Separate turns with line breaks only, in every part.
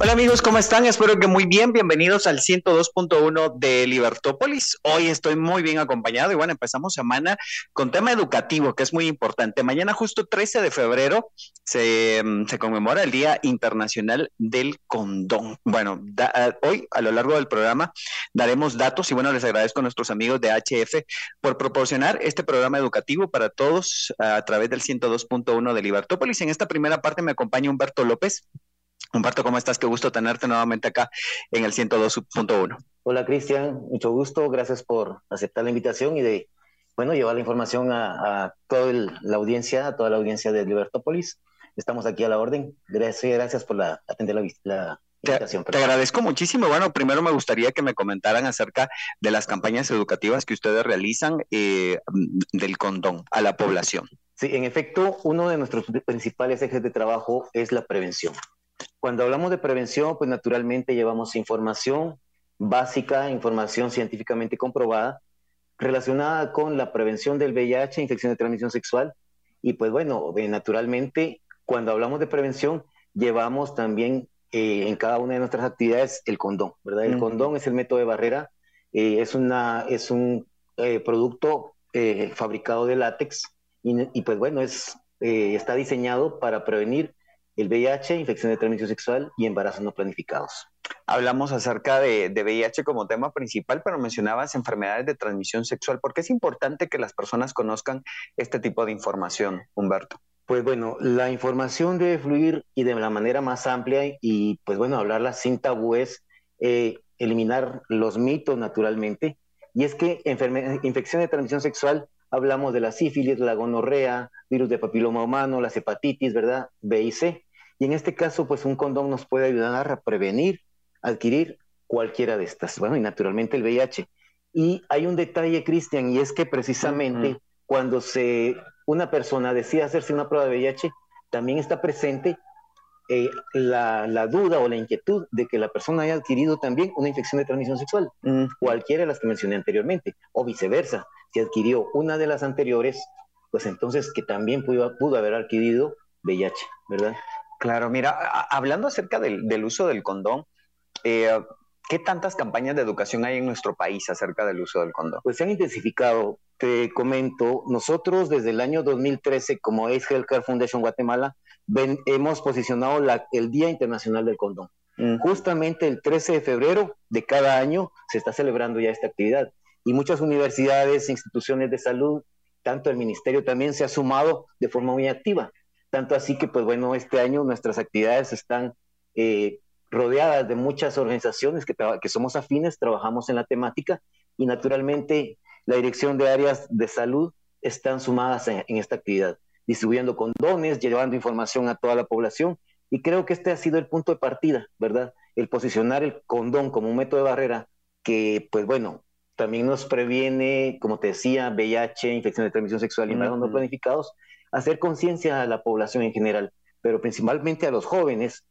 Hola amigos, ¿cómo están? Espero que muy bien. Bienvenidos al 102.1 de Libertópolis. Hoy estoy muy bien acompañado y bueno, empezamos semana con tema educativo, que es muy importante. Mañana justo 13 de febrero se, mm, se conmemora el Día Internacional del Condón. Bueno, hoy a lo largo del programa daremos datos y bueno, les agradezco a nuestros amigos de HF por proporcionar este programa educativo para todos a través del 102.1 de Libertópolis. En esta primera parte me acompaña Humberto López. Humberto, ¿cómo estás? Qué gusto tenerte nuevamente acá en el 102.1.
Hola Cristian, mucho gusto, gracias por aceptar la invitación y de, bueno, llevar la información a, a toda la audiencia, a toda la audiencia de Libertópolis. Estamos aquí a la orden. Gracias, gracias por la, atender la, la invitación.
Te, te, agradezco muchísimo. Bueno, primero me gustaría que me comentaran acerca de las campañas educativas que ustedes realizan eh, del condón a la población.
Sí, en efecto, uno de nuestros principales ejes de trabajo es la prevención. Cuando hablamos de prevención, pues naturalmente llevamos información básica, información científicamente comprobada, relacionada con la prevención del VIH, infección de transmisión sexual. Y pues bueno, eh, naturalmente, cuando hablamos de prevención, llevamos también eh, en cada una de nuestras actividades el condón, ¿verdad? El uh -huh. condón es el método de barrera, eh, es, una, es un eh, producto eh, fabricado de látex y, y, pues bueno, es, está diseñado para prevenir el VIH, infección de transmisión sexual y embarazos no planificados.
Hablamos acerca de, de, VIH como tema principal, pero mencionabas enfermedades de transmisión sexual. ¿Por qué es importante que las personas conozcan este tipo de información, Humberto?
Pues bueno, la información debe fluir y de la manera más amplia y pues bueno, hablarla sin tabúes, eh, eliminar los mitos naturalmente. Y es que infección de transmisión sexual hablamos de la sífilis, la gonorrea, virus de papiloma humano, las hepatitis, ¿verdad? B y C. Y en este caso, pues un condón nos puede ayudar a prevenir, adquirir cualquiera de estas. Bueno, y naturalmente el VIH. Y hay un detalle, Cristian, y es que precisamente uh -huh. cuando se, una persona decide hacerse una prueba de VIH, también está presente eh, la, la, duda o la inquietud de que la persona haya adquirido también una infección de transmisión sexual, uh -huh. cualquiera de las que mencioné anteriormente, o viceversa. Si adquirió una de las anteriores, pues entonces que también pudo, pudo haber adquirido VIH, ¿verdad?
Claro, mira, hablando acerca del, del uso del condón, eh, ¿qué tantas campañas de educación hay en nuestro país acerca del uso del condón?
Pues se han intensificado. Te comento, nosotros desde el año 2013 como Ace Healthcare Foundation Guatemala ven, hemos posicionado la, el Día Internacional del Condón. Mm. Justamente el 13 de febrero de cada año se está celebrando ya esta actividad y muchas universidades, instituciones de salud, tanto el ministerio también se ha sumado de forma muy activa tanto así que, pues bueno, este año nuestras actividades están eh, rodeadas de muchas organizaciones que, que, somos afines, trabajamos en la temática y naturalmente la dirección de áreas de salud están sumadas en, en esta actividad, distribuyendo condones, llevando información a toda la población y creo que este ha sido el punto de partida, ¿verdad? El posicionar el condón como un método de barrera que, pues bueno, también nos previene, como te decía, VIH, infección de transmisión sexual y embarazos no planificados, hacer conciencia a la población en general, pero principalmente a los jóvenes,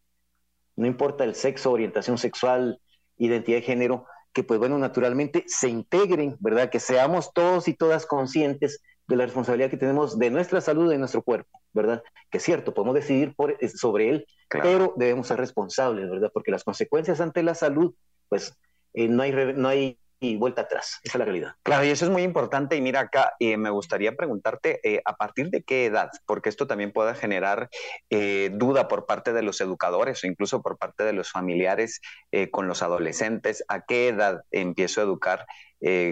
no importa el sexo, orientación sexual, identidad de género, que pues bueno, naturalmente se integren, ¿verdad? Que seamos todos y todas conscientes de la responsabilidad que tenemos de nuestra salud, de nuestro cuerpo, ¿verdad? Que es cierto, podemos decidir por, sobre él, claro. pero debemos ser responsables, ¿verdad? Porque las consecuencias ante la salud, pues eh, no, hay, no hay y vuelta atrás. Esa es la realidad.
Claro, y eso es muy importante. Y mira acá, eh, me gustaría preguntarte eh, a partir de qué edad, porque esto también puede generar eh, duda por parte de los educadores o incluso por parte de los familiares con los adolescentes. ¿A qué edad empiezo a educar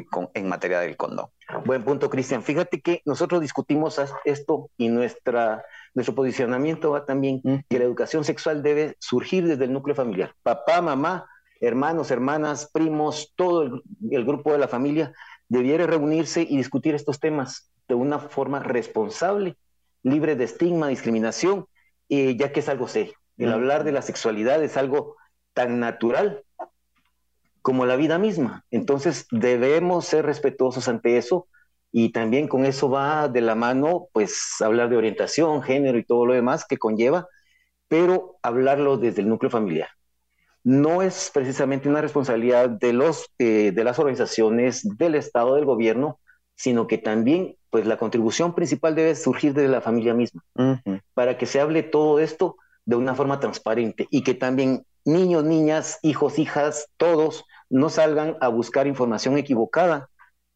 con, en materia del condón?
Buen punto, Cristian. Fíjate que nosotros discutimos esto y nuestra, nuestro posicionamiento va también mm. que la educación sexual debe surgir desde el núcleo familiar. Papá, mamá, hermanos, hermanas, primos, todo el, el, grupo de la familia debiera reunirse y discutir estos temas de una forma responsable, libre de estigma, discriminación, eh, ya que es algo serio. El mm. hablar de la sexualidad es algo tan natural como la vida misma. Entonces debemos ser respetuosos ante eso y también con eso va de la mano, pues hablar de orientación, género y todo lo demás que conlleva, pero hablarlo desde el núcleo familiar. No es precisamente una responsabilidad de, los, eh, de las organizaciones, del Estado, del gobierno, sino que también, pues la contribución principal debe surgir de la familia misma, para que se hable todo esto de una forma transparente y que también niños, niñas, hijos, hijas, todos no salgan a buscar información equivocada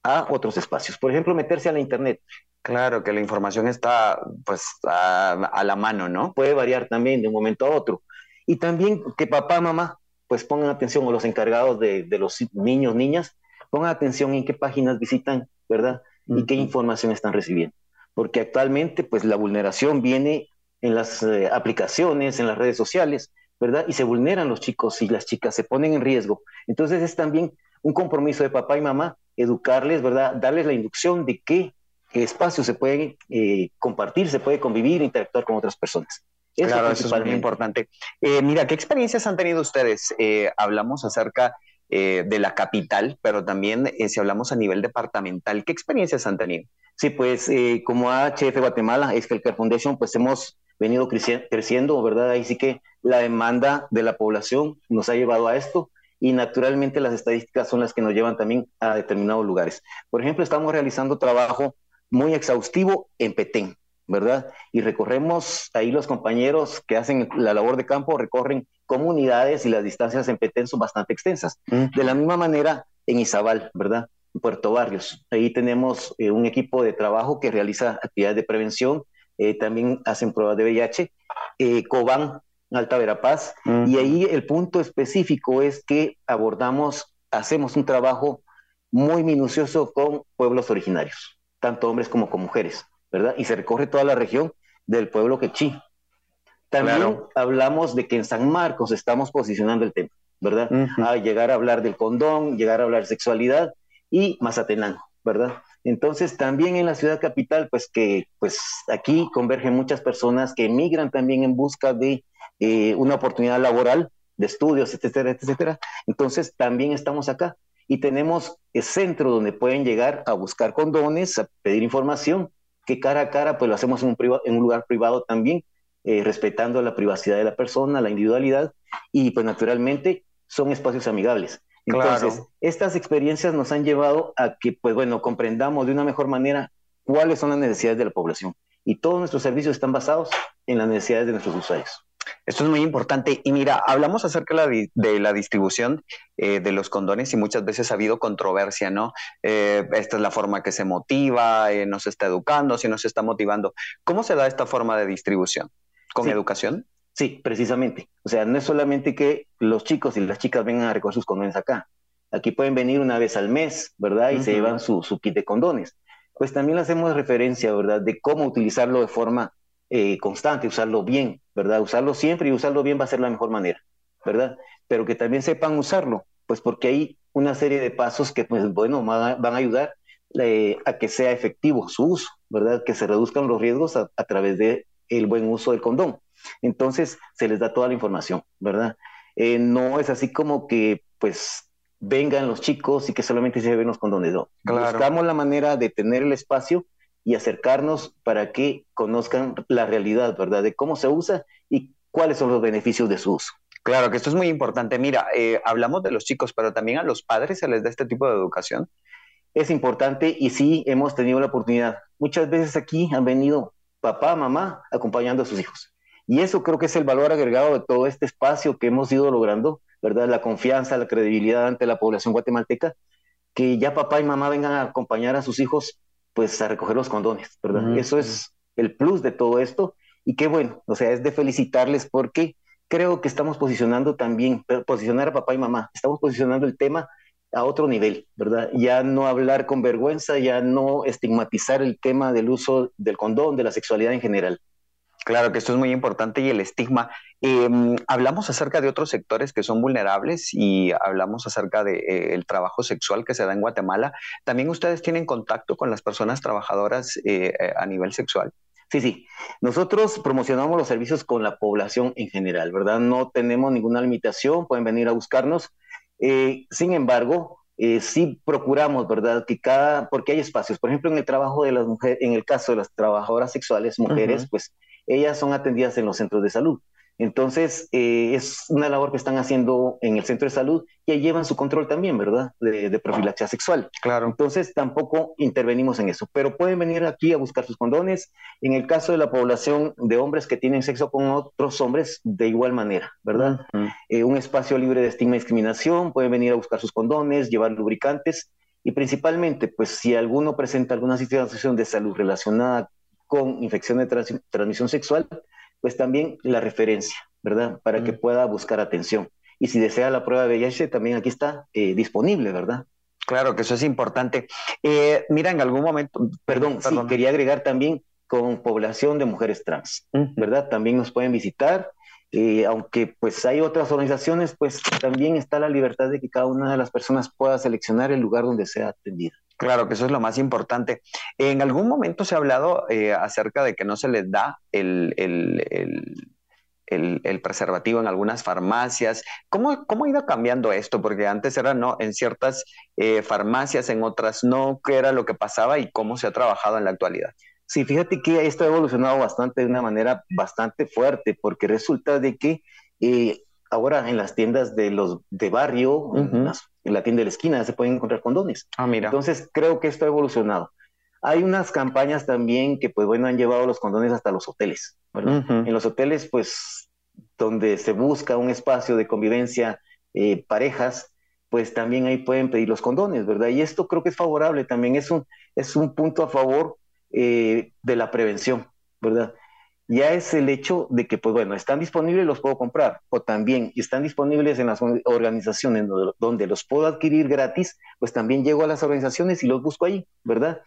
a otros espacios. Por ejemplo, meterse a la Internet.
Claro, que la información está pues a, la mano, ¿no?
Puede variar también de un momento a otro. Y también que papá, mamá, pues pongan atención, o los encargados de, los niños, niñas, pongan atención en qué páginas visitan, ¿verdad? Y qué información están recibiendo. Porque actualmente, pues la vulneración viene en las eh, aplicaciones, en las redes sociales, ¿verdad? Y se vulneran los chicos y las chicas, se ponen en riesgo. Entonces es también un compromiso de papá y mamá educarles, ¿verdad? Darles la inducción de qué, espacios se pueden eh, compartir, se puede convivir, interactuar con otras personas.
Claro, eso es muy importante. Eh, mira, ¿qué experiencias han tenido ustedes? Eh, hablamos acerca de la capital, pero también si hablamos a nivel departamental, ¿qué experiencias han tenido?
Sí, pues como HF Guatemala, es que el Care Foundation, pues hemos venido creciendo, ¿verdad? Ahí sí que la demanda de la población nos ha llevado a esto y naturalmente las estadísticas son las que nos llevan también a determinados lugares. Por ejemplo, estamos realizando trabajo muy exhaustivo en Petén, ¿verdad? Y recorremos ahí los compañeros que hacen la labor de campo, recorren comunidades y las distancias en Petén son bastante extensas. De la misma manera en Izabal, ¿verdad? En Puerto Barrios. Ahí tenemos eh, un equipo de trabajo que realiza actividades de prevención, eh, también hacen pruebas de VIH. Eh, Cobán Alta Verapaz, y ahí el punto específico es que abordamos, hacemos un trabajo muy minucioso con pueblos originarios, tanto hombres como con mujeres, ¿verdad? Y se recorre toda la región del pueblo quechí. También hablamos de que en San Marcos estamos posicionando el tema, ¿verdad? A llegar a hablar del condón, llegar a hablar de sexualidad y Mazatenango, ¿verdad? Entonces, también en la ciudad capital, pues que pues aquí convergen muchas personas que emigran también en busca de eh, una oportunidad laboral, de estudios, etcétera, etcétera. Entonces, también estamos acá y tenemos el centro donde pueden llegar a buscar condones, a pedir información, que cara a cara, pues lo hacemos en un, en un lugar privado también, eh, respetando la privacidad de la persona, la individualidad, y pues naturalmente son espacios amigables. Entonces, estas experiencias nos han llevado a que, pues bueno, comprendamos de una mejor manera cuáles son las necesidades de la población. Y todos nuestros servicios están basados en las necesidades de nuestros usuarios.
Esto es muy importante. Y mira, hablamos acerca de la, distribución eh, de los condones y muchas veces ha habido controversia, ¿no? Eh, esta es la forma que se motiva, eh, nos está educando, si nos está motivando. ¿Cómo se da esta forma de distribución? ¿Con educación?
Sí, precisamente. O sea, no es solamente que los chicos y las chicas vengan a recoger sus condones acá. Aquí pueden venir una vez al mes, ¿verdad? Y se llevan su, su kit de condones. Pues también hacemos referencia, ¿verdad? De cómo utilizarlo de forma eh, constante, usarlo bien, ¿verdad? Usarlo siempre y usarlo bien va a ser la mejor manera, ¿verdad? Pero que también sepan usarlo, pues porque hay una serie de pasos que, pues, bueno, van a, ayudar eh, a que sea efectivo su uso, ¿verdad? Que se reduzcan los riesgos a, través de el buen uso del condón. Entonces, se les da toda la información, ¿verdad? Eh, no es así como que, pues, vengan los chicos y que solamente se ven los condones, no. Buscamos la manera de tener el espacio y acercarnos para que conozcan la realidad, ¿verdad? De cómo se usa y cuáles son los beneficios de su uso.
Claro que esto es muy importante. Mira, eh, hablamos de los chicos, pero también a los padres se les da este tipo de educación.
Es importante y sí hemos tenido la oportunidad. Muchas veces aquí han venido papá, mamá acompañando a sus hijos. Y eso creo que es el valor agregado de todo este espacio que hemos ido logrando, ¿verdad? La confianza, la credibilidad ante la población guatemalteca, que ya papá y mamá vengan a acompañar a sus hijos pues a recoger los condones, ¿verdad? Eso es el plus de todo esto y qué bueno, o sea, es de felicitarles porque creo que estamos posicionando también, posicionar a papá y mamá, estamos posicionando el tema a otro nivel, ¿verdad? Ya no hablar con vergüenza, ya no estigmatizar el tema del uso del condón, de la sexualidad en general.
Claro que esto es muy importante y el estigma. Em, hablamos acerca de otros sectores que son vulnerables y hablamos acerca del de, eh, trabajo sexual que se da en Guatemala. ¿También ustedes tienen contacto con las personas trabajadoras eh, eh, a nivel sexual?
Sí, sí. Nosotros promocionamos los servicios con la población en general, ¿verdad? No tenemos ninguna limitación, pueden venir a buscarnos Eh, sin embargo, eh, sí procuramos, ¿verdad? Que cada, porque hay espacios, por ejemplo, en el trabajo de las mujeres, en el caso de las trabajadoras sexuales, mujeres, pues ellas son atendidas en los centros de salud. Entonces, eh, es una labor que están haciendo en el centro de salud que llevan su control también, ¿verdad? De, profilaxia sexual.
Claro.
Entonces, tampoco intervenimos en eso, pero pueden venir aquí a buscar sus condones. En el caso de la población de hombres que tienen sexo con otros hombres, de igual manera, ¿verdad? Eh, un espacio libre de estigma y discriminación, pueden venir a buscar sus condones, llevar lubricantes y principalmente, pues si alguno presenta alguna situación de salud relacionada con infección de transmisión sexual, pues también la referencia, ¿verdad? Para que pueda buscar atención. Y si desea la prueba de VIH, también aquí está eh, disponible, ¿verdad?
Claro que eso es importante. Eh, mira, en algún momento,
perdón, sí, quería agregar también con población de mujeres trans, ¿verdad? También nos pueden visitar. Eh, aunque pues hay otras organizaciones, pues también está la libertad de que cada una de las personas pueda seleccionar el lugar donde sea atendida.
Claro, que eso es lo más importante. En algún momento se ha hablado eh, acerca de que no se les da el, preservativo en algunas farmacias. ¿Cómo, ¿Cómo, ha ido cambiando esto? Porque antes era no, en ciertas eh, farmacias, en otras no. ¿Qué era lo que pasaba y cómo se ha trabajado en la actualidad?
Sí, fíjate que esto ha evolucionado bastante de una manera bastante fuerte, porque resulta de que eh, ahora en las tiendas de los de barrio, en, la tienda de la esquina, se pueden encontrar condones.
Ah, mira.
Entonces creo que esto ha evolucionado. Hay unas campañas también que, pues bueno, han llevado los condones hasta los hoteles. En los hoteles, pues, donde se busca un espacio de convivencia, eh, parejas, pues también ahí pueden pedir los condones, ¿verdad? Y esto creo que es favorable, también es un, es un punto a favor eh, de la prevención, ¿verdad? Ya es el hecho de que, pues bueno, están disponibles, los puedo comprar, o también están disponibles en las organizaciones donde los puedo adquirir gratis, pues también llego a las organizaciones y los busco ahí, ¿verdad?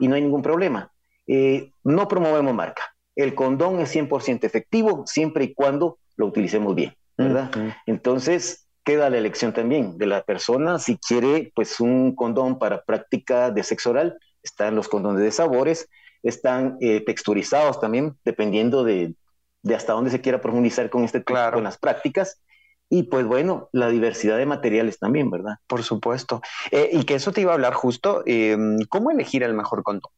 Y no hay ningún problema. Eh, no promovemos marca. El condón es 100% efectivo siempre y cuando lo utilicemos bien, ¿verdad? Entonces, queda la elección también de la persona si quiere, pues, un condón para práctica de sexo oral. Están los condones de sabores, están eh, texturizados también, dependiendo de, hasta dónde se quiera profundizar con este
claro.
con las prácticas. Y pues bueno, la diversidad de materiales también, ¿verdad?
Por supuesto. Eh, y que eso te iba a hablar justo, em, ¿cómo elegir el mejor condón?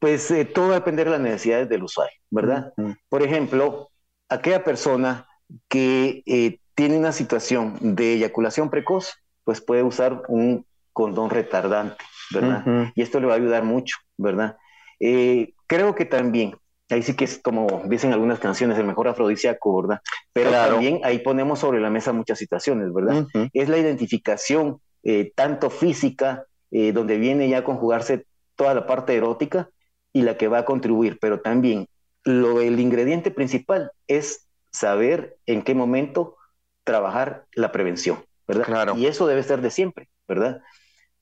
Pues eh, todo va a depender de las necesidades del usuario, ¿verdad? Por ejemplo, aquella persona que tiene una situación de eyaculación precoz, pues puede usar un condón retardante, ¿verdad? Y esto le va a ayudar mucho, ¿verdad? Eh, creo que también, ahí sí que es como dicen algunas canciones, el mejor afrodisíaco, ¿verdad? Pero también ahí ponemos sobre la mesa muchas situaciones, ¿verdad? Es la identificación eh, tanto física, eh, donde viene ya a conjugarse toda la parte erótica y la que va a contribuir, pero también lo, el ingrediente principal es saber en qué momento trabajar la prevención, ¿verdad?
Claro.
Y eso debe ser de siempre, ¿verdad?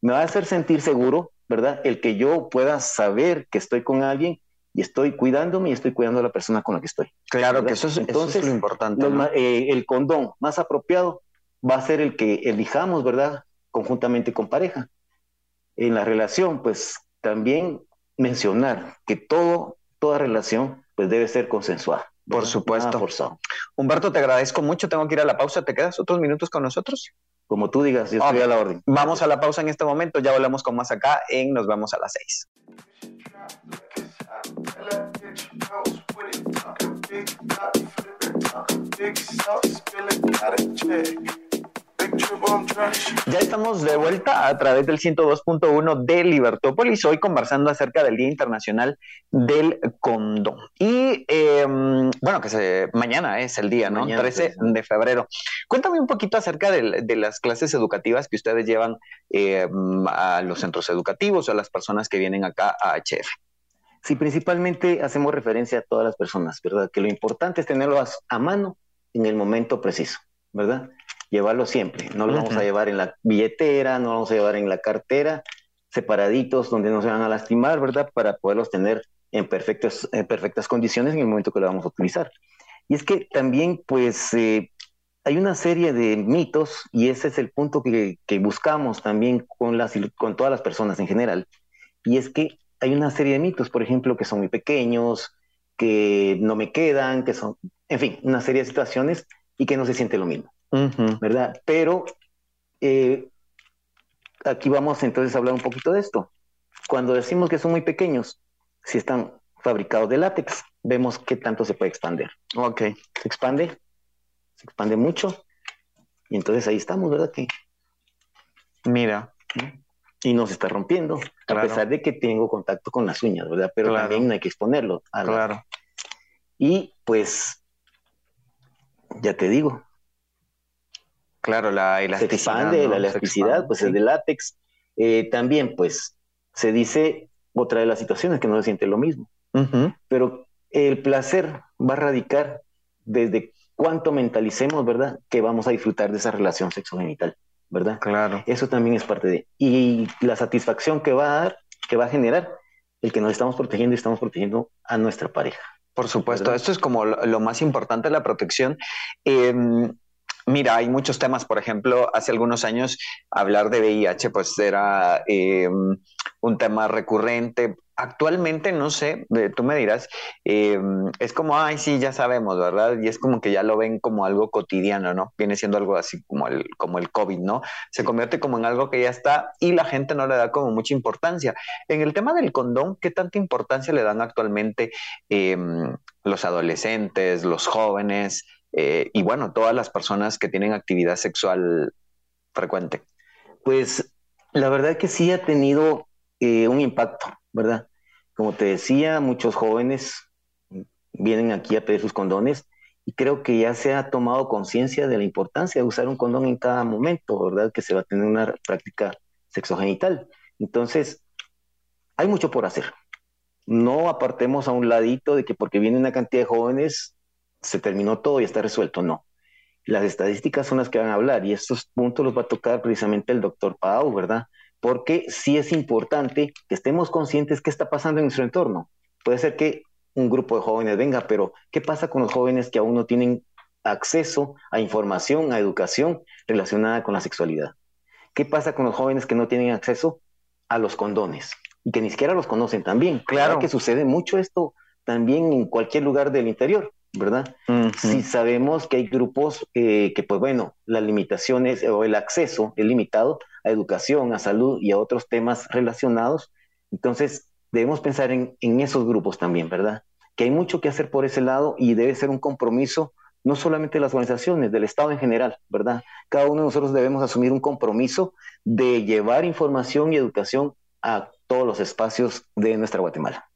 Me va a hacer sentir seguro ¿verdad? El que yo pueda saber que estoy con alguien y estoy cuidándome y estoy cuidando a la persona con la que estoy.
Claro que eso es, Entonces, lo importante.
Eh, el condón más apropiado va a ser el que elijamos, ¿verdad? Conjuntamente con pareja. En la relación, pues también mencionar que todo, toda relación, pues debe ser consensuada.
Por supuesto. Humberto, te agradezco mucho. Tengo que ir a la pausa. ¿Te quedas otros minutos con nosotros?
Como tú digas, yo estoy a la orden.
Vamos a la pausa en este momento, ya volvemos con más acá en Nos vemos a las seis. Ya estamos de vuelta a través del 102.1 de Libertópolis, hoy conversando acerca del Día Internacional del Condón. Y em, bueno, que se, mañana es el día, ¿no? 13 de febrero. Cuéntame un poquito acerca de, las clases educativas que ustedes llevan em, a los centros educativos o a las personas que vienen acá a HF.
Sí, principalmente hacemos referencia a todas las personas, ¿verdad? Que lo importante es tenerlos a mano en el momento preciso, ¿verdad? Llevarlo siempre. No lo vamos a llevar en la billetera, no lo vamos a llevar en la cartera, separaditos donde no se van a lastimar, ¿verdad? Para poderlos tener en, perfectas, en perfectas condiciones en el momento que lo vamos a utilizar. Y es que también, pues, eh, hay una serie de mitos y ese es el punto que, que, buscamos también con, las, con todas las personas en general. Y es que hay una serie de mitos, por ejemplo, que son muy pequeños, que no me quedan, que son, en fin, una serie de situaciones y que no se siente lo mismo. ¿Verdad? Pero eh, aquí vamos entonces a hablar un poquito de esto. Cuando decimos que son muy pequeños, si están fabricados de látex, vemos qué tanto se puede expandir.
Ok.
Se expande, se expande mucho, y entonces ahí estamos, ¿verdad? Que,
Mira.
y no se está rompiendo,
Claro.
a pesar de que tengo contacto con las uñas, ¿verdad? Pero
Claro.
también no hay que exponerlo. a la-
Claro.
Y pues, ya te digo,
Claro, la
se
elasticidad.
expande,
¿no?
la
Se
elasticidad,
expande,
pues
sí.
es de látex. Eh, también, pues, se dice otra de las situaciones que no se siente lo mismo. Pero el placer va a radicar desde cuánto mentalicemos, ¿verdad? Que vamos a disfrutar de esa relación sexogenital, ¿verdad?
Claro.
Eso también es parte de. Y la satisfacción que va a dar, que va a generar, el que nos estamos protegiendo y estamos protegiendo a nuestra pareja.
Por supuesto,
¿verdad?
esto es como lo, lo más importante, la protección. Eh, mira, hay muchos temas, por ejemplo, hace algunos años hablar de VIH pues era eh, un tema recurrente. Actualmente, no sé, eh, tú me dirás, eh, es como, ay, sí, ya sabemos, ¿verdad? Y es como que ya lo ven como algo cotidiano, ¿no? Viene siendo algo así como el, como el COVID, ¿no? Se convierte como en algo que ya está y la gente no le da como mucha importancia. En el tema del condón, ¿qué tanta importancia le dan actualmente eh, los adolescentes, los jóvenes eh, y bueno, todas las personas que tienen actividad sexual frecuente?
Pues la verdad que sí ha tenido eh, un impacto, ¿verdad? Como te decía, muchos jóvenes vienen aquí a pedir sus condones y creo que ya se ha tomado conciencia de la importancia de usar un condón en cada momento, ¿verdad? Que se va a tener una práctica sexogenital. Entonces, hay mucho por hacer. No apartemos a un ladito de que porque viene una cantidad de jóvenes se terminó todo y está resuelto, no. Las estadísticas son las que van a hablar y estos puntos los va a tocar precisamente el doctor Pau, ¿verdad? Porque sí es importante que estemos conscientes qué está pasando en nuestro entorno. Puede ser que un grupo de jóvenes venga, pero ¿qué pasa con los jóvenes que aún no tienen acceso a información, a educación relacionada con la sexualidad? ¿Qué pasa con los jóvenes que no tienen acceso a los condones y que ni siquiera los conocen también?
Claro.
que sucede mucho esto también en cualquier lugar del interior, ¿verdad? Si sabemos que hay grupos eh, que, pues bueno, las limitaciones o el acceso es limitado a educación, a salud y a otros temas relacionados, entonces debemos pensar en, en esos grupos también, ¿verdad? Que hay mucho que hacer por ese lado y debe ser un compromiso no solamente de las organizaciones, del Estado en general, ¿verdad? Cada uno de nosotros debemos asumir un compromiso de llevar información y educación a todos los espacios de nuestra Guatemala.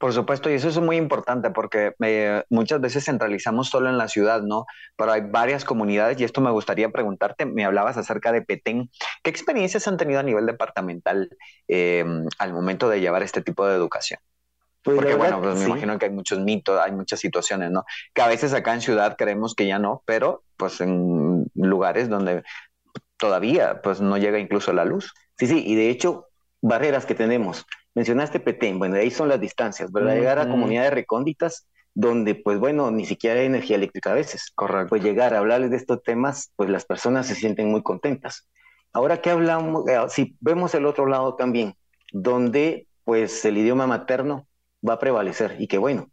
Por supuesto, y eso es muy importante porque eh, muchas veces centralizamos solo en la ciudad, ¿no? Pero hay varias comunidades y esto me gustaría preguntarte, me hablabas acerca de Petén, ¿qué experiencias han tenido a nivel departamental eh, al momento de llevar este tipo de educación?
Pues
Porque
verdad,
bueno, pues me
sí.
imagino que hay muchos mitos, hay muchas situaciones, ¿no? Que a veces acá en ciudad creemos que ya no, pero pues en lugares donde todavía pues no llega incluso la luz.
Sí, sí, y de hecho, barreras que tenemos. Mencionaste Petén, bueno, ahí son las distancias, ¿verdad? Llegar a comunidades recónditas donde, pues bueno, ni siquiera hay energía eléctrica a veces.
Correcto.
Pues llegar a hablarles de estos temas, pues las personas se sienten muy contentas. Ahora que hablamos, eh, si vemos el otro lado también, donde pues el idioma materno va a prevalecer y que bueno,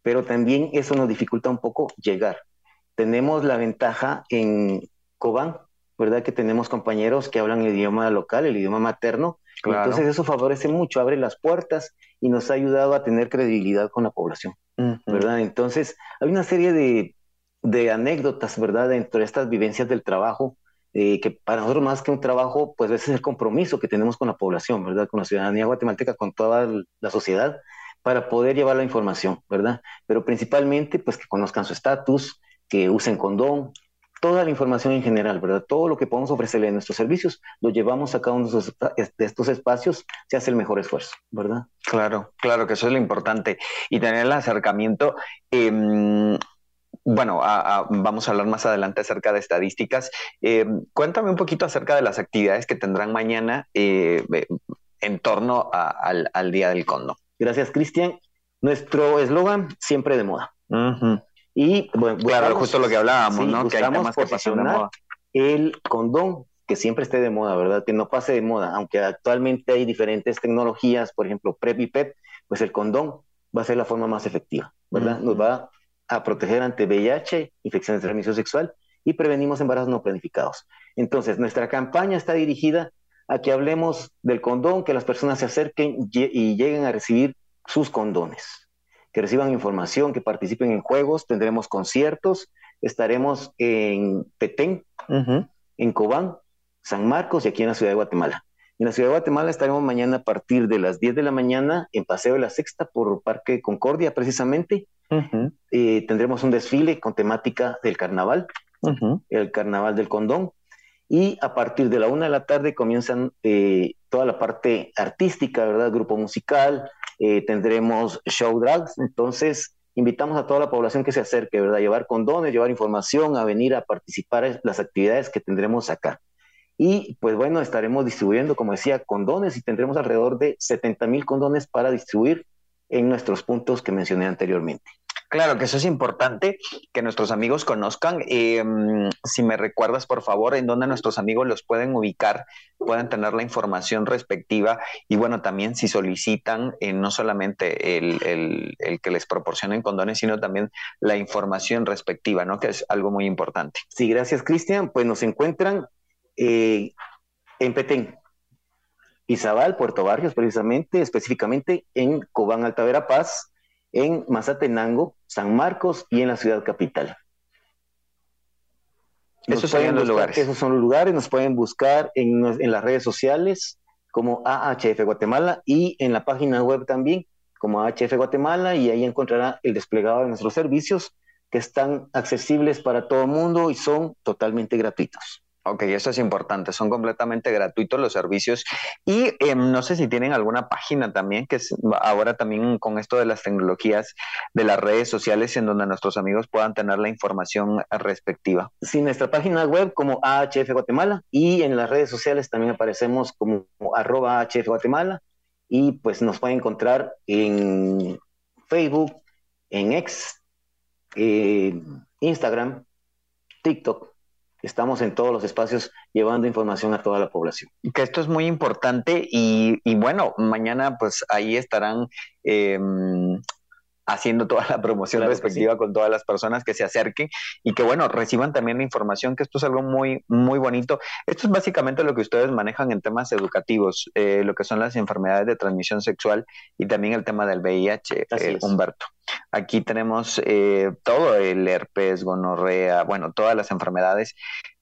pero también eso nos dificulta un poco llegar. Tenemos la ventaja en Cobán, ¿verdad? Que tenemos compañeros que hablan el idioma local, el idioma materno,
Claro.
entonces eso favorece mucho, abre las puertas y nos ha ayudado a tener credibilidad con la población. ¿verdad? Entonces hay una serie de, de anécdotas, ¿verdad? Dentro de estas vivencias del trabajo, eh, que para nosotros más que un trabajo, pues ese es el compromiso que tenemos con la población, ¿verdad? Con la ciudadanía guatemalteca, con toda la sociedad, para poder llevar la información, ¿verdad? Pero principalmente, pues que conozcan su estatus, que usen condón, toda la información en general, ¿verdad? Todo lo que podemos ofrecerle en nuestros servicios, lo llevamos a cada uno de estos, de espacios, se hace el mejor esfuerzo, ¿verdad?
Claro, claro que eso es lo importante. Y tener el acercamiento. em, bueno, a- a- vamos a hablar más adelante acerca de estadísticas. Em, cuéntame un poquito acerca de las actividades que tendrán mañana eh, eh, en torno a- al, al Día del Condón.
Gracias, Cristian. Nuestro eslogan, siempre de moda. Y bueno,
Claro,
buscamos-
justo lo que hablábamos,
sí,
¿no? Que hay temas que pasan de moda.
el condón que siempre esté de moda, ¿verdad? Que no pase de moda, aunque actualmente hay diferentes tecnologías, por ejemplo, PrEP y PEP, pues el condón va a ser la forma más efectiva, ¿verdad? Nos va a proteger ante VIH, infecciones de transmisión sexual y prevenimos embarazos no planificados. Entonces, nuestra campaña está dirigida a que hablemos del condón, que las personas se acerquen y lleguen a recibir sus condones, que reciban información, que participen en juegos, tendremos conciertos, estaremos en Petén, en Cobán, San Marcos y aquí en la ciudad de Guatemala. En la ciudad de Guatemala estaremos mañana a partir de las 10 de la mañana en Paseo de la Sexta por Parque Concordia, precisamente. Eh, tendremos un desfile con temática del carnaval, el carnaval del condón. Y a partir de la una de la tarde comienzan eh, toda la parte artística, ¿verdad? Grupo musical, eh, tendremos show drags. Entonces, invitamos a toda la población que se acerque, ¿verdad? Llevar condones, llevar información, a venir a participar en las actividades que tendremos acá. Y pues bueno, estaremos distribuyendo, como decía, condones y tendremos alrededor de 70 mil condones para distribuir en nuestros puntos que mencioné anteriormente.
Claro que eso es importante que nuestros amigos conozcan. Em, si me recuerdas, por favor, en dónde nuestros amigos los pueden ubicar, pueden tener la información respectiva y bueno, también si solicitan eh, no solamente el, que les proporcionen condones, sino también la información respectiva, ¿no? Que es algo muy importante.
Sí, gracias, Cristian. Pues nos encuentran eh, en Petén, Izabal, Puerto Barrios, precisamente, específicamente en Cobán, Altavera Paz, en Mazatenango, San Marcos y en la ciudad capital. esos son los lugares. Esos son los lugares, nos pueden buscar en, en las redes sociales como AHF Guatemala y en la página web también como AHF Guatemala y ahí encontrará el desplegado de nuestros servicios que están accesibles para todo el mundo y son totalmente gratuitos.
Ok, eso es importante, son completamente gratuitos los servicios. Y em, no sé si tienen alguna página también, que es ahora también con esto de las tecnologías de las redes sociales en donde nuestros amigos puedan tener la información respectiva.
Sí, nuestra página web como AHF Guatemala y en las redes sociales también aparecemos como arroba AHF Guatemala. Y pues nos pueden encontrar en Facebook, en X, Instagram, TikTok estamos en todos los espacios llevando información a toda la población.
Que esto es muy importante y, bueno, mañana pues ahí estarán em, haciendo toda la promoción respectiva con todas las personas que se acerquen y que bueno, reciban también la información, que esto es algo muy, muy bonito. Esto es básicamente lo que ustedes manejan en temas educativos, eh, lo que son las enfermedades de transmisión sexual y también el tema del VIH, eh, Humberto. Aquí tenemos eh, todo el herpes, gonorrea, bueno, todas las enfermedades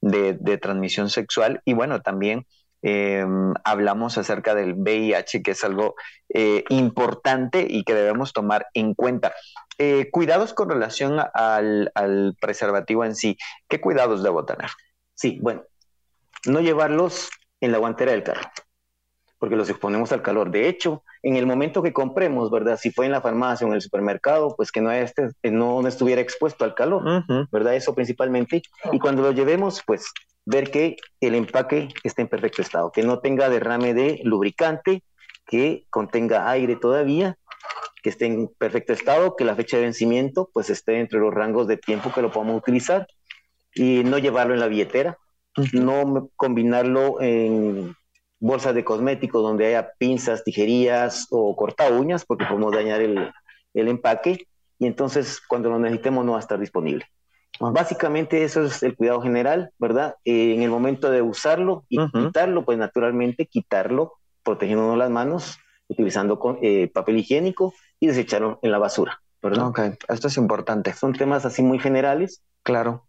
de, de transmisión sexual y bueno, también eh, hablamos acerca del VIH, que es algo eh, importante y que debemos tomar en cuenta. Eh, cuidados con relación al, preservativo en sí. ¿Qué cuidados debo tener?
Sí, bueno, no llevarlos en la guantera del carro, porque los exponemos al calor. De hecho, en el momento que compremos, ¿verdad? Si fue en la farmacia o en el supermercado, pues que no, este, no estuviera expuesto al calor, ¿verdad? Eso principalmente. Y cuando lo llevemos, pues ver que el empaque esté en perfecto estado, que no tenga derrame de lubricante, que contenga aire todavía, que esté en perfecto estado, que la fecha de vencimiento pues esté entre los rangos de tiempo que lo podamos utilizar y no llevarlo en la billetera, no combinarlo en bolsas de cosméticos donde haya pinzas, tijerías o corta uñas porque podemos dañar el, el empaque. Y entonces cuando lo necesitemos no va a estar disponible. Básicamente eso es el cuidado general, ¿verdad? Eh, en el momento de usarlo y quitarlo, pues naturalmente quitarlo, protegiéndonos las manos, utilizando eh, papel higiénico y desecharlo en la basura, ¿verdad?
Ok, esto es importante.
Son temas así muy generales.
Claro.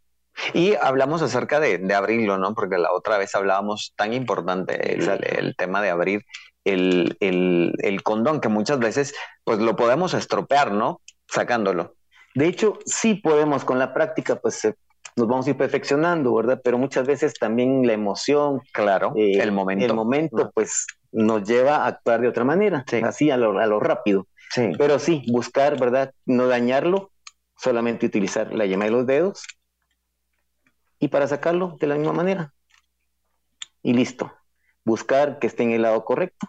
Y hablamos acerca de, abrirlo, ¿no? Porque la otra vez hablábamos tan importante el, tema de abrir el, el, condón, que muchas veces pues lo podemos estropear, ¿no? Sacándolo.
De hecho, sí podemos con la práctica, pues eh, nos vamos a ir perfeccionando, ¿verdad? Pero muchas veces también la emoción,
claro,
eh, el momento, el momento, pues nos lleva a actuar de otra manera, así a lo, a lo rápido. Sí. Pero sí, buscar, ¿verdad? No dañarlo, solamente utilizar la yema de los dedos y para sacarlo de la misma manera. Y listo. Buscar que esté en el lado correcto.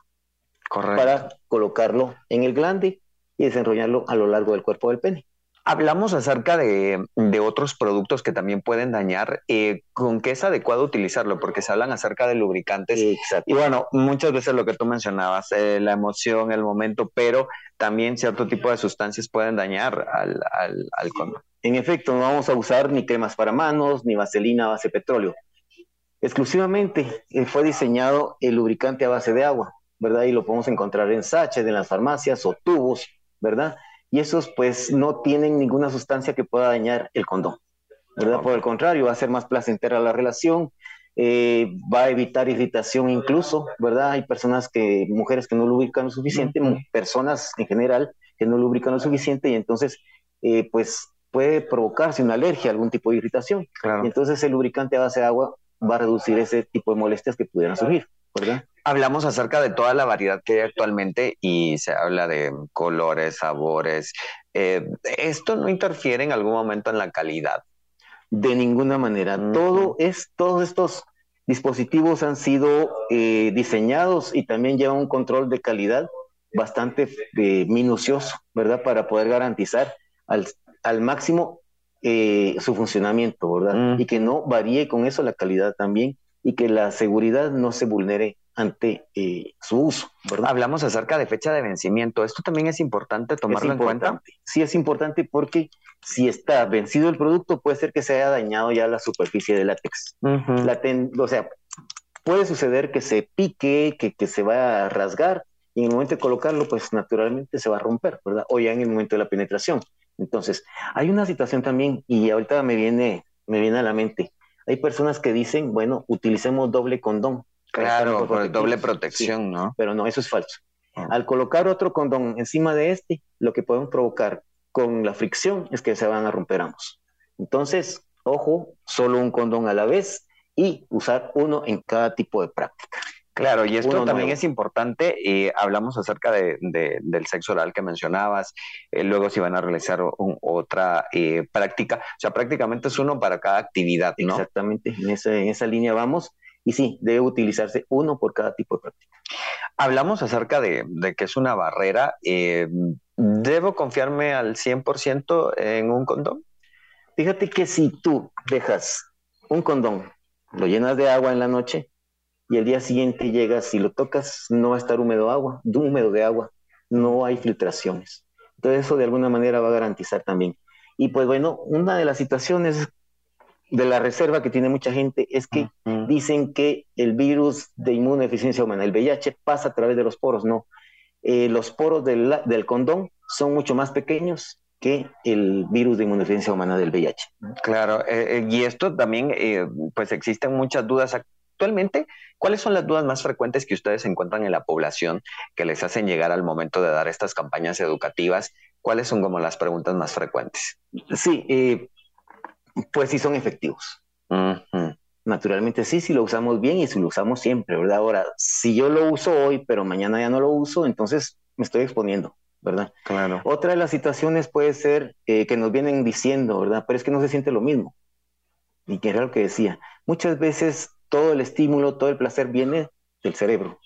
Correcto. Para colocarlo en el glande y desenrollarlo a lo largo del cuerpo del pene.
Hablamos acerca de, otros productos que también pueden dañar. Eh, ¿Con qué es adecuado utilizarlo? Porque se hablan acerca de lubricantes. Y bueno, muchas veces lo que tú mencionabas, eh, la emoción, el momento, pero también cierto tipo de sustancias pueden dañar al, al,
En efecto, no vamos a usar ni cremas para manos, ni vaselina a base de petróleo. Exclusivamente eh, fue diseñado el lubricante a base de agua, ¿verdad? Y lo podemos encontrar en sachets, en las farmacias o tubos, ¿verdad? Y esos pues no tienen ninguna sustancia que pueda dañar el condón, ¿verdad? Por el contrario, va a ser más placentera la relación, eh, va a evitar irritación incluso, ¿verdad? Hay personas que, mujeres que no lubrican lo suficiente, personas en general que no lubrican lo suficiente y entonces eh, pues puede provocarse una alergia, algún tipo de irritación. Claro. Y entonces el lubricante a base de agua va a reducir ese tipo de molestias que pudieran surgir, ¿verdad?
Hablamos acerca de toda la variedad que hay actualmente y se habla de colores, sabores. Eh, ¿Esto no interfiere en algún momento en la calidad?
De ninguna manera. Todo es, todos estos dispositivos han sido eh, diseñados y también llevan un control de calidad bastante eh, minucioso, ¿verdad? Para poder garantizar al, al máximo eh, su funcionamiento, ¿verdad? Y que no varíe con eso la calidad también y que la seguridad no se vulnere ante eh, su uso, ¿verdad?
Hablamos acerca de fecha de vencimiento. Esto también es importante tomarlo en cuenta.
Sí, es importante porque si está vencido el producto, puede ser que se haya dañado ya la superficie de látex. o sea, puede suceder que se pique, que, que se va a rasgar, y en el momento de colocarlo, pues naturalmente se va a romper, ¿verdad? O ya en el momento de la penetración. Entonces, hay una situación también, y ahorita me viene, me viene a la mente, hay personas que dicen, bueno, utilicemos doble condón.
Claro, por doble protección, ¿no?
Pero no, eso es falso. Ah. Al colocar otro condón encima de este, lo que podemos provocar con la fricción es que se van a romper ambos. Entonces, ojo, solo un condón a la vez y usar uno en cada tipo de práctica.
Claro, y esto también es importante. y hablamos acerca de, del sexo oral que mencionabas. Eh, luego si van a realizar otra eh, práctica. O sea, prácticamente es uno para cada actividad, ¿no?
Exactamente, en, en esa línea vamos. Y sí, debe utilizarse uno por cada tipo de práctica.
Hablamos acerca de, que es una barrera. Eh, ¿Debo confiarme al 100% en un condón?
Fíjate que si tú dejas un condón, lo llenas de agua en la noche, y el día siguiente llegas y lo tocas, no va a estar húmedo agua, húmedo de agua, no hay filtraciones. Entonces eso de alguna manera va a garantizar también. Y pues bueno, una de las situaciones de la reserva que tiene mucha gente es que dicen que el virus de inmunodeficiencia humana, el VIH, pasa a través de los poros. No, eh, los poros del, del condón son mucho más pequeños que el virus de inmunodeficiencia humana del VIH.
Claro, eh, eh, y esto también, pues existen muchas dudas actualmente, ¿cuáles son las dudas más frecuentes que ustedes encuentran en la población que les hacen llegar al momento de dar estas campañas educativas? ¿Cuáles son como las preguntas más frecuentes?
Sí, eh, pues sí son efectivos. Naturalmente sí, si lo usamos bien y si lo usamos siempre, ¿verdad? Ahora, si yo lo uso hoy, pero mañana ya no lo uso, entonces me estoy exponiendo, ¿verdad?
Claro.
Otra de las situaciones puede ser eh, que nos vienen diciendo, ¿verdad? Pero es que no se siente lo mismo. Y que era lo que decía. Muchas veces todo el estímulo, todo el placer viene del cerebro.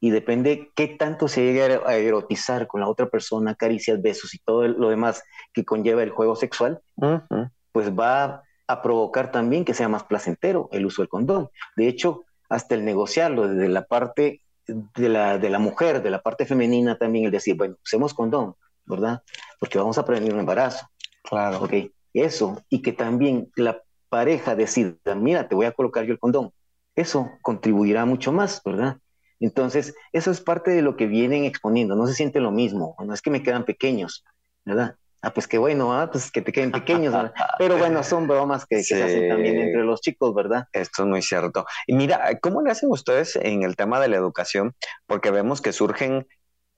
Y depende qué tanto se llegue a erotizar con la otra persona, caricias, besos y todo lo demás que conlleva el juego sexual, pues va a provocar también que sea más placentero el uso del condón. De hecho, hasta el negociarlo desde la parte de la, de la mujer, de la parte femenina también, el decir, bueno, usemos condón, ¿verdad? Porque vamos a prevenir un embarazo.
Claro.
Ok, eso. Y que también la pareja decida, mira, te voy a colocar yo el condón, eso contribuirá mucho más, ¿verdad? Entonces, eso es parte de lo que vienen exponiendo, no se siente lo mismo, no es que me quedan pequeños, ¿verdad? Ah, pues qué bueno, ¿ah? pues que te queden pequeños, ¿verdad? pero bueno, son bromas que, se hacen también entre los chicos, ¿verdad?
Esto es muy cierto. Y mira, ¿cómo le hacen ustedes en el tema de la educación? Porque vemos que surgen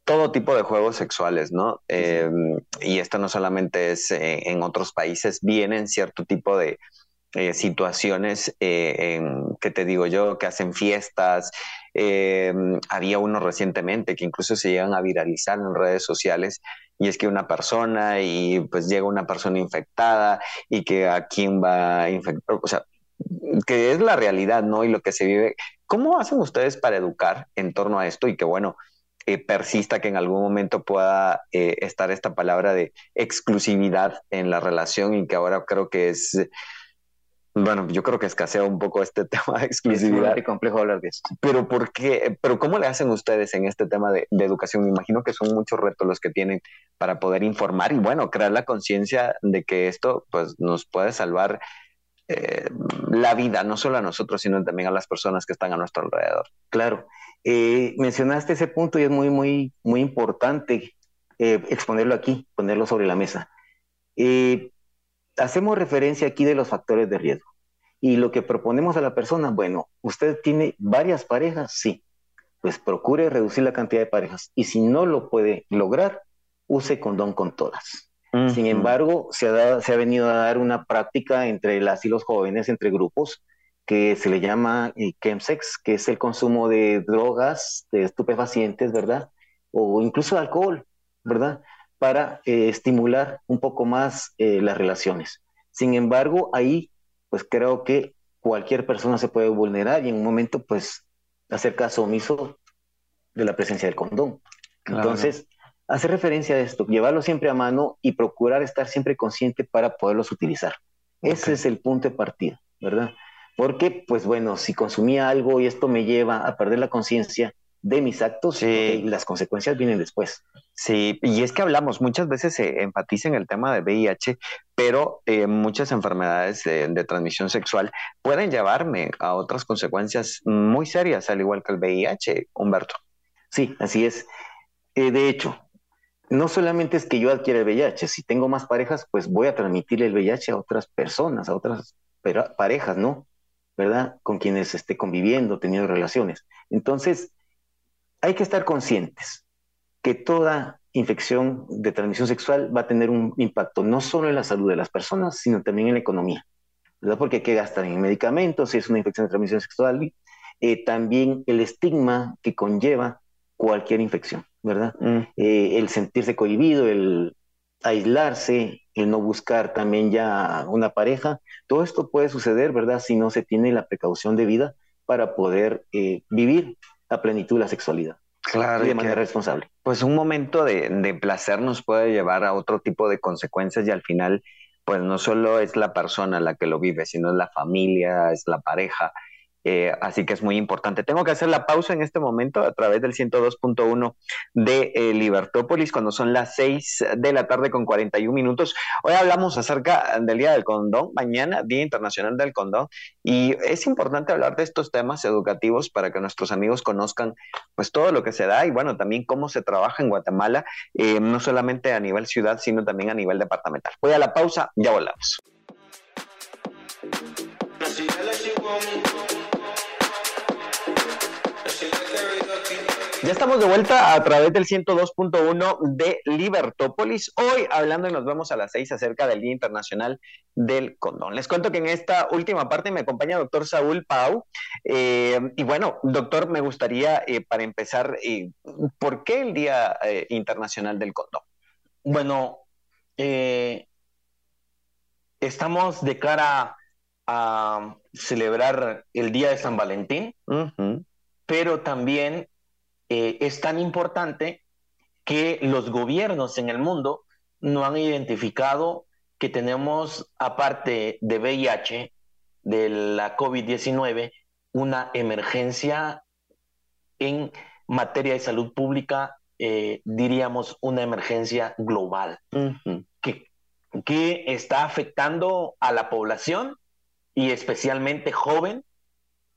todo tipo de juegos sexuales, ¿no? Em, y esto no solamente es eh, en otros países, vienen cierto tipo de, eh, situaciones eh, que te digo yo, que hacen fiestas. Eh, había uno recientemente que incluso se llegan a viralizar en redes sociales y es que una persona y pues llega una persona infectada y que a quién va a infectar, o sea, que es la realidad, ¿no? Y lo que se vive. ¿Cómo hacen ustedes para educar en torno a esto y que, bueno, persista que en algún momento pueda estar esta palabra de exclusividad en la relación y que ahora creo que es bueno, yo creo que escasea un poco este tema de exclusividad.
Es complejo hablar de eso.
Pero ¿por qué? Pero ¿cómo le hacen ustedes en este tema de, educación? Me imagino que son muchos retos los que tienen para poder informar y bueno, crear la conciencia de que esto pues nos puede salvar eh, la vida, no solo a nosotros, sino también a las personas que están a nuestro alrededor.
Claro. Eh, mencionaste ese punto y es muy, muy, muy importante eh, exponerlo aquí, ponerlo sobre la mesa. Eh, hacemos referencia aquí de los factores de riesgo. Y lo que proponemos a la persona, bueno, usted tiene varias parejas, sí, pues procure reducir la cantidad de parejas. Y si no lo puede lograr, use condón con todas. Sin embargo, se ha, se ha, venido a dar una práctica entre las y los jóvenes, entre grupos, que se le llama eh, chemsex, que es el consumo de drogas, de estupefacientes, ¿verdad? O incluso de alcohol, ¿verdad? Para eh, estimular un poco más eh, las relaciones. Sin embargo, ahí, pues creo que cualquier persona se puede vulnerar y en un momento, pues, hacer caso omiso de la presencia del condón. Entonces, hacer referencia a esto, llevarlo siempre a mano y procurar estar siempre consciente para poderlos utilizar. Ese es el punto de partida, ¿verdad? Porque, pues bueno, si consumía algo y esto me lleva a perder la conciencia, de mis actos y las consecuencias vienen después.
Sí, y es que hablamos, muchas veces se enfatiza en el tema de VIH, pero eh, muchas enfermedades de, transmisión sexual pueden llevarme a otras consecuencias muy serias, al igual que el VIH, Humberto.
Sí, así es. Eh, de hecho, no solamente es que yo adquiera el VIH, si tengo más parejas, pues voy a transmitir el VIH a otras personas, a otras parejas, ¿no? ¿Verdad? Con quienes esté conviviendo, teniendo relaciones. Entonces, hay que estar conscientes que toda infección de transmisión sexual va a tener un impacto no solo en la salud de las personas, sino también en la economía, ¿verdad? Porque hay que gastar en medicamentos si es una infección de transmisión sexual, eh, también el estigma que conlleva cualquier infección, ¿verdad? Mm. Eh, el sentirse cohibido, el aislarse, el no buscar también ya una pareja, todo esto puede suceder, ¿verdad? Si no se tiene la precaución de vida para poder eh, vivir a plenitud la sexualidad.
Claro.
Y de manera responsable.
Pues un momento de, de, placer nos puede llevar a otro tipo de consecuencias y al final, pues no solo es la persona la que lo vive, sino es la familia, es la pareja, eh, así que es muy importante. Tengo que hacer la pausa en este momento a través del 102.1 de eh, Libertópolis cuando son las 6 de la tarde con 41 minutos. Hoy hablamos acerca del Día del Condón, mañana Día Internacional del Condón y es importante hablar de estos temas educativos para que nuestros amigos conozcan pues todo lo que se da y bueno, también cómo se trabaja en Guatemala, eh, no solamente a nivel ciudad, sino también a nivel departamental. Voy a la pausa, ya volvamos. Ya estamos de vuelta a través del 102.1 de Libertópolis. Hoy hablando y nos vemos a las 6 acerca del Día Internacional del Condón. Les cuento que en esta última parte me acompaña el doctor Saúl Pau. Eh, y bueno, doctor, me gustaría eh, para empezar, eh, ¿por qué el Día Internacional del Condón?
Bueno, estamos de cara a celebrar el Día de San Valentín, pero también eh, es tan importante que los gobiernos en el mundo no han identificado que tenemos, aparte de VIH, de la COVID-19, una emergencia en materia de salud pública, eh, diríamos una emergencia global, que, que está afectando a la población y especialmente joven,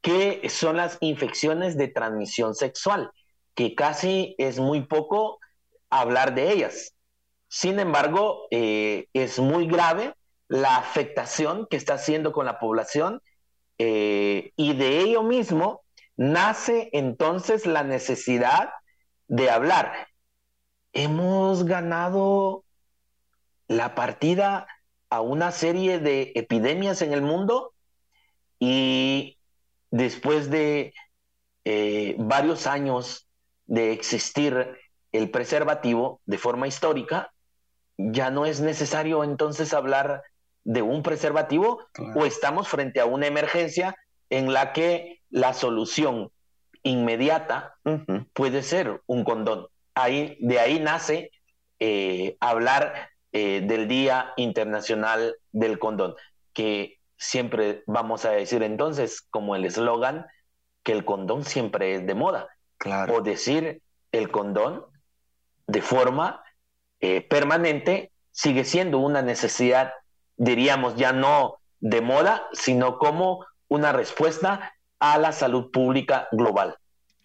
que son las infecciones de transmisión sexual que casi es muy poco hablar de ellas. Sin embargo, eh, es muy grave la afectación que está haciendo con la población eh, y de ello mismo nace entonces la necesidad de hablar. Hemos ganado la partida a una serie de epidemias en el mundo y después de eh, varios años de existir el preservativo de forma histórica, ya no es necesario entonces hablar de un preservativo o estamos frente a una emergencia en la que la solución inmediata puede ser un condón. Ahí, de ahí nace eh, hablar eh, del Día Internacional del Condón, que siempre vamos a decir entonces, como el eslogan, que el condón siempre es de moda.
Claro.
O decir el condón de forma eh, permanente sigue siendo una necesidad, diríamos, ya no de moda, sino como una respuesta a la salud pública global.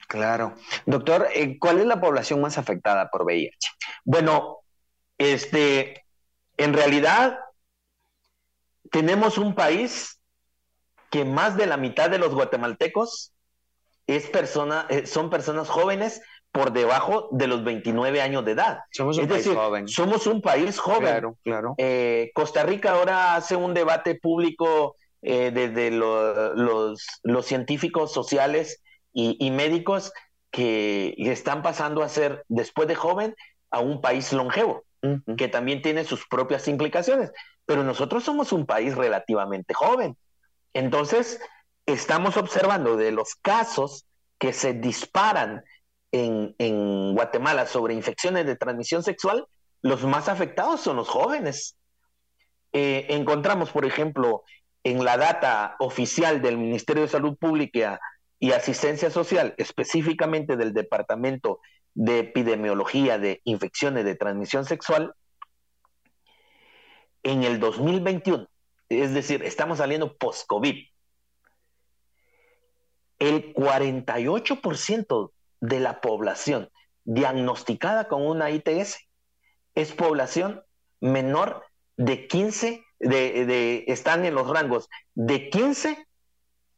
Claro. Doctor, eh, ¿cuál es la población más afectada por VIH?
Bueno, este, en realidad tenemos un país que más de la mitad de los guatemaltecos es persona, eh, son personas jóvenes por debajo de los 29 años de edad.
Somos un
es
país
decir,
joven.
somos un país joven.
Claro, claro.
Eh, Costa Rica ahora hace un debate público eh, desde lo- los, los científicos sociales y, y médicos que están pasando a ser, después de joven, a un país longevo, que también tiene sus propias implicaciones. Pero nosotros somos un país relativamente joven. Entonces, estamos observando de los casos que se disparan en, Guatemala sobre infecciones de transmisión sexual, los más afectados son los jóvenes. Eh, encontramos, por ejemplo, en la data oficial del Ministerio de Salud Pública y Asistencia Social, específicamente del Departamento de Epidemiología de Infecciones de Transmisión Sexual, en el 2021, es decir, estamos saliendo post-COVID, el 48% de la población diagnosticada con una ITS es población menor de 15, de, de- están en los rangos de 15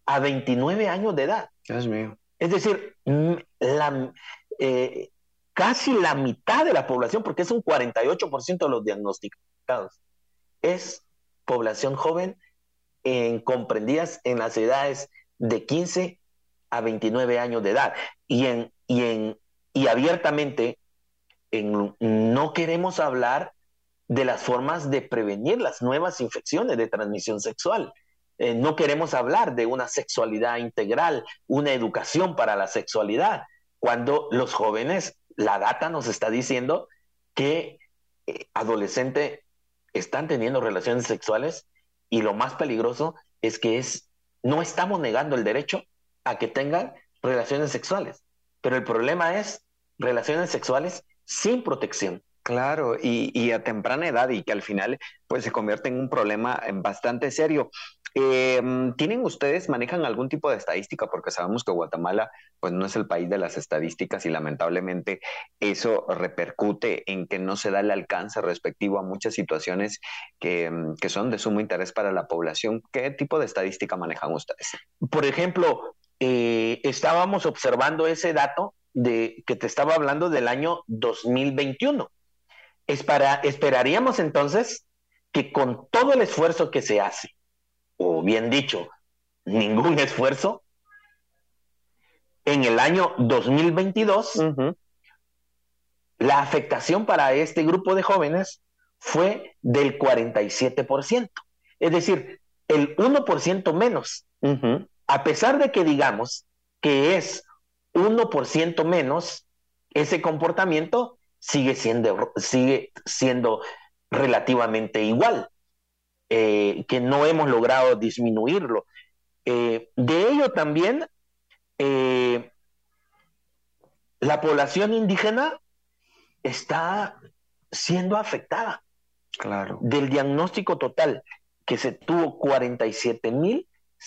a 29 años de edad.
Dios mío.
Es decir, la, eh, casi la mitad de la población, porque es un 48% de los diagnosticados, es población joven en, comprendidas en las edades de 15 a 29 años de edad. Y, en, y, en, y abiertamente en- no queremos hablar de las formas de prevenir las nuevas infecciones de transmisión sexual. Eh, no queremos hablar de una sexualidad integral, una educación para la sexualidad, cuando los jóvenes, la data nos está diciendo que eh, adolescentes están teniendo relaciones sexuales y lo más peligroso es que es, no estamos negando el derecho a que tengan relaciones sexuales, pero el problema es relaciones sexuales sin protección.
Claro, y, y a temprana edad y que al final pues se convierte en un problema eh, bastante serio. Eh, ¿Tienen ustedes, manejan algún tipo de estadística? Porque sabemos que Guatemala pues no es el país de las estadísticas y lamentablemente eso repercute en que no se da el alcance respectivo a muchas situaciones que, mm, que son de sumo interés para la población. ¿Qué tipo de estadística manejan ustedes?
Por ejemplo, eh, estábamos observando ese dato de que te estaba hablando del año 2021. Es para, esperaríamos entonces que con todo el esfuerzo que se hace, o bien dicho, ningún esfuerzo, en el año 2022,
Ujú.
la afectación para este grupo de jóvenes fue del 47%. Es decir, el 1% menos. A pesar de que digamos que es 1% menos, ese comportamiento sigue siendo, sigue siendo relativamente igual, eh, que no hemos logrado disminuirlo. Eh, de ello también, eh, la población indígena está siendo afectada
Claro.
del diagnóstico total que se tuvo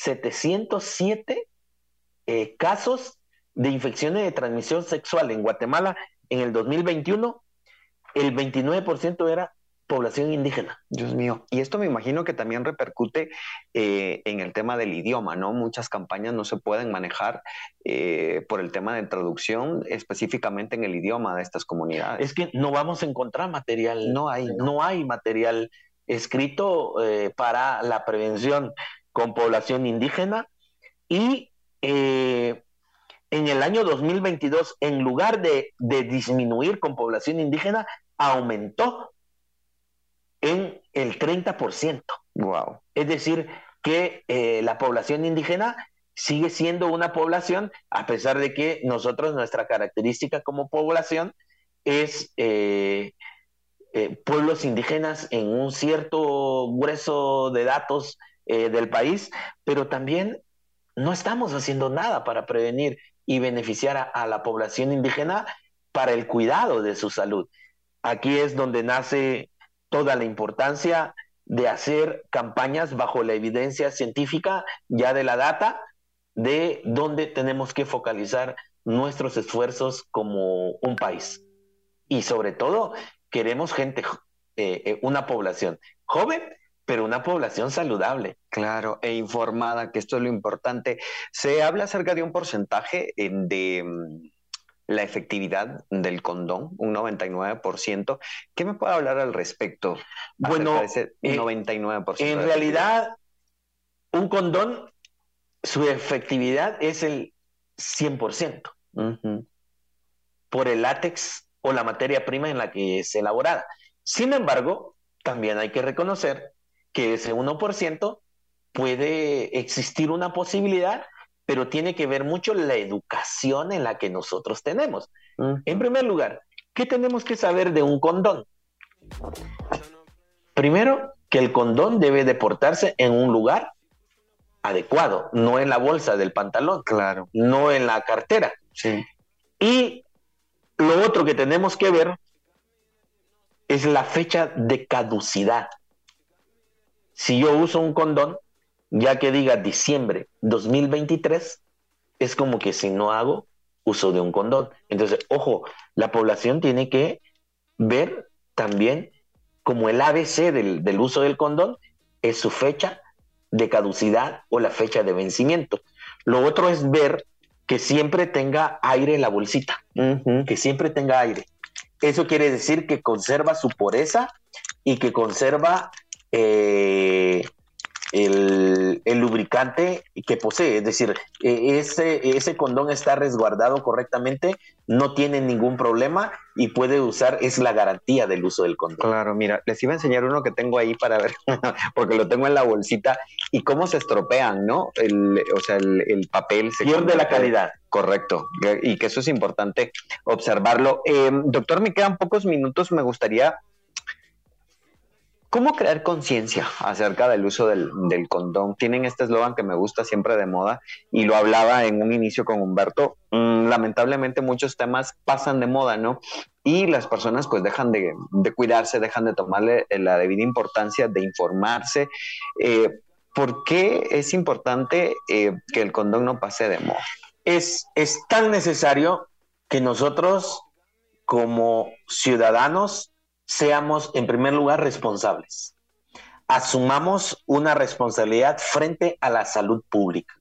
47.707 eh, casos de infecciones de transmisión sexual en Guatemala en el 2021, el 29% era población indígena.
Dios mío. Y esto me imagino que también repercute eh, en el tema del idioma, ¿no? Muchas campañas no se pueden manejar eh, por el tema de traducción específicamente en el idioma de estas comunidades.
Es que no vamos a encontrar material,
No hay, ¿no?
no hay material escrito eh, para la prevención con población indígena y eh, en el año 2022, en lugar de, de disminuir con población indígena, aumentó en el 30%.
Wow.
Es decir, que eh, la población indígena sigue siendo una población, a pesar de que nosotros, nuestra característica como población es eh, eh, pueblos indígenas en un cierto grueso de datos eh, del país, pero también no estamos haciendo nada para prevenir y beneficiar a, la población indígena para el cuidado de su salud. Aquí es donde nace toda la importancia de hacer campañas bajo la evidencia científica ya de la data de dónde tenemos que focalizar nuestros esfuerzos como un país. Y sobre todo, queremos gente, eh, eh, una población joven, pero una población saludable.
Claro, e informada, que esto es lo importante. Se habla acerca de un porcentaje de mm, la efectividad del condón, un 99%. ¿Qué me puede hablar al respecto?
Bueno, ese 99%. Eh, en realidad, un condón, su efectividad es el 100%. Por el látex o la materia prima en la que es elaborada. Sin embargo, también hay que reconocer que ese 1% puede existir una posibilidad pero tiene que ver mucho la educación en la que nosotros tenemos. En primer lugar, ¿qué tenemos que saber de un condón? Primero, que el condón debe deportarse en un lugar adecuado, no en la bolsa del pantalón,
claro,
no en la cartera.
Sí.
Y lo otro que tenemos que ver es la fecha de caducidad. Si yo uso un condón, ya que diga diciembre 2023, es como que si no hago uso de un condón. Entonces, ojo, la población tiene que ver también como el ABC del, del uso del condón es su fecha de caducidad o la fecha de vencimiento. Lo otro es ver que siempre tenga aire en la bolsita, que siempre tenga aire. Eso quiere decir que conserva su pureza y que conserva eh, el, lubricante que posee. Es decir, e, ese, ese condón está resguardado correctamente, no tiene ningún problema y puede usar, es la garantía del uso del condón.
Claro, mira, les iba a enseñar uno que tengo ahí para ver, porque lo tengo en la bolsita, y cómo se estropean, ¿no? El, o sea, el, papel
se pierde la calidad.
Correcto, y que eso es importante observarlo. Eh, doctor, me quedan pocos minutos, me gustaría ¿Cómo crear conciencia acerca del uso del, condón? Tienen este eslogan que me gusta siempre de moda y lo hablaba en un inicio con Humberto. Mm, lamentablemente muchos temas pasan de moda, ¿no? Y las personas pues dejan de, cuidarse, dejan de tomarle la debida importancia de informarse. Eh, ¿Por qué es importante eh, que el condón no pase de moda?
Es, es tan necesario que nosotros como ciudadanos seamos en primer lugar responsables. Asumamos una responsabilidad frente a la salud pública.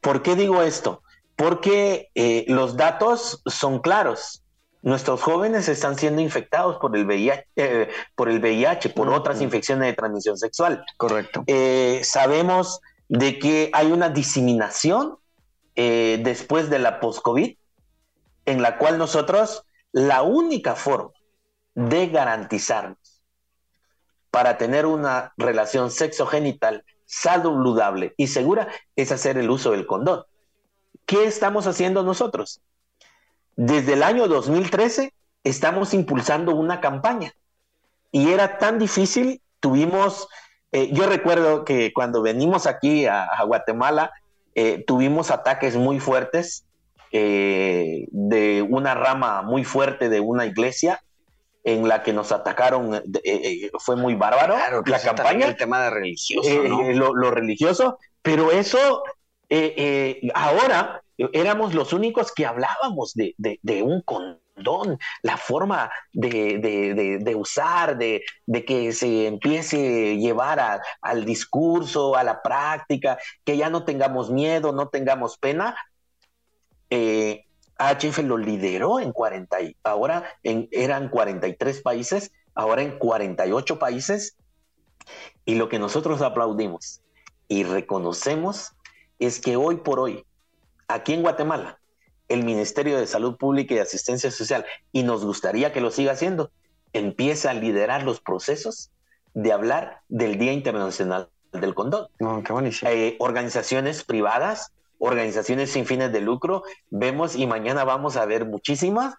¿Por qué digo esto? Porque eh, los datos son claros. Nuestros jóvenes están siendo infectados por el VIH, eh, por, el VIH, por otras infecciones de transmisión sexual.
Correcto.
Eh, sabemos de que hay una diseminación después de la post-COVID, en la cual nosotros, la única forma de garantizarnos para tener una relación sexogenital saludable y segura es hacer el uso del condón. ¿Qué estamos haciendo nosotros? Desde el año 2013 estamos impulsando una campaña y era tan difícil, tuvimos, eh, yo recuerdo que cuando venimos aquí a, Guatemala, eh, tuvimos ataques muy fuertes eh, de una rama muy fuerte de una iglesia en la que nos atacaron eh, eh, fue muy bárbaro la campaña.
el tema de religioso
eh, lo, religioso pero eso ahora éramos los únicos que hablábamos de, un condón la forma de, usar de, que se empiece a llevar al discurso a la práctica que ya no tengamos miedo no tengamos pena eh, AHF lo lideró en 40, ahora en, eran 43 países, ahora en 48 países. Y lo que nosotros aplaudimos y reconocemos es que hoy por hoy, aquí en Guatemala, el Ministerio de Salud Pública y Asistencia Social, y nos gustaría que lo siga haciendo, empieza a liderar los procesos de hablar del Día Internacional del Condón.
Eh,
organizaciones privadas organizaciones sin fines de lucro, vemos y mañana vamos a ver muchísimas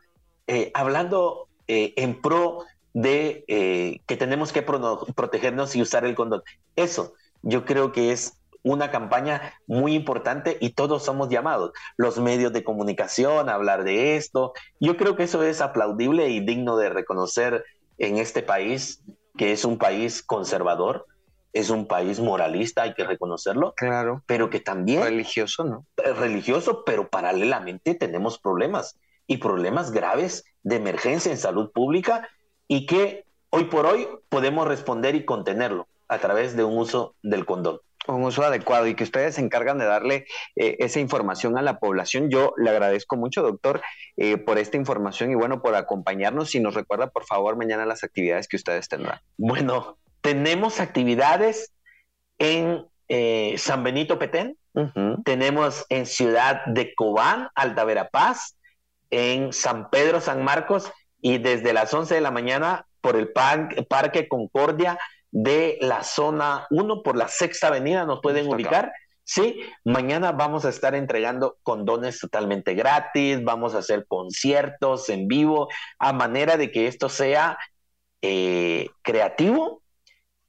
eh, hablando eh, en pro de eh, que tenemos que protegernos y usar el condón. Eso, yo creo que es una campaña muy importante y todos somos llamados, los medios de comunicación, a hablar de esto. Yo creo que eso es aplaudible y digno de reconocer en este país, que es un país conservador, es un país moralista, hay que reconocerlo.
Claro.
Pero que también...
Religioso, ¿no?
Religioso, pero paralelamente tenemos problemas y problemas graves de emergencia en salud pública y que hoy por hoy podemos responder y contenerlo a través de un uso del condón
un uso adecuado y que ustedes se encargan de darle eh, esa información a la población. Yo le agradezco mucho, doctor, eh, por esta información y bueno, por acompañarnos. Y nos recuerda, por favor, mañana las actividades que ustedes tendrán.
Bueno, tenemos actividades en eh, San Benito Petén, tenemos en Ciudad de Cobán, Alta Verapaz, en San Pedro, San Marcos y desde las 11 de la mañana por el Parque Concordia de la zona 1 por la sexta avenida, nos pueden ubicar. Sí, mañana vamos a estar entregando condones totalmente gratis, vamos a hacer conciertos en vivo, a manera de que esto sea eh, creativo,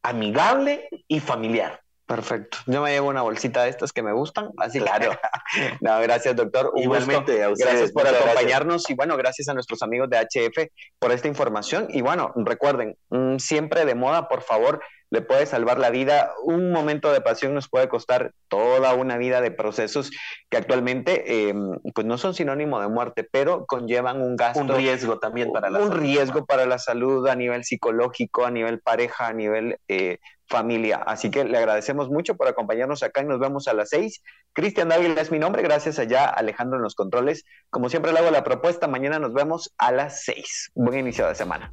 amigable y familiar.
Perfecto. Yo me llevo una bolsita de estas que me gustan, así claro. no, gracias, doctor.
Igualmente,
gracias por acompañarnos y bueno, gracias a nuestros amigos de HF por esta información. Y bueno, recuerden, mm, siempre de moda, por favor, le puede salvar la vida. Un momento de pasión nos puede costar toda una vida de procesos que actualmente em, pues no son sinónimo de muerte, pero conllevan un gasto.
Un riesgo también para la
un salud. Un riesgo para la salud a nivel psicológico, a nivel pareja, a nivel eh, familia. Así que le agradecemos mucho por acompañarnos acá y nos vemos a las seis. Cristian Dávila es mi nombre, gracias allá Alejandro en los controles. Como siempre le hago la propuesta, mañana nos vemos a las seis. Buen inicio de semana.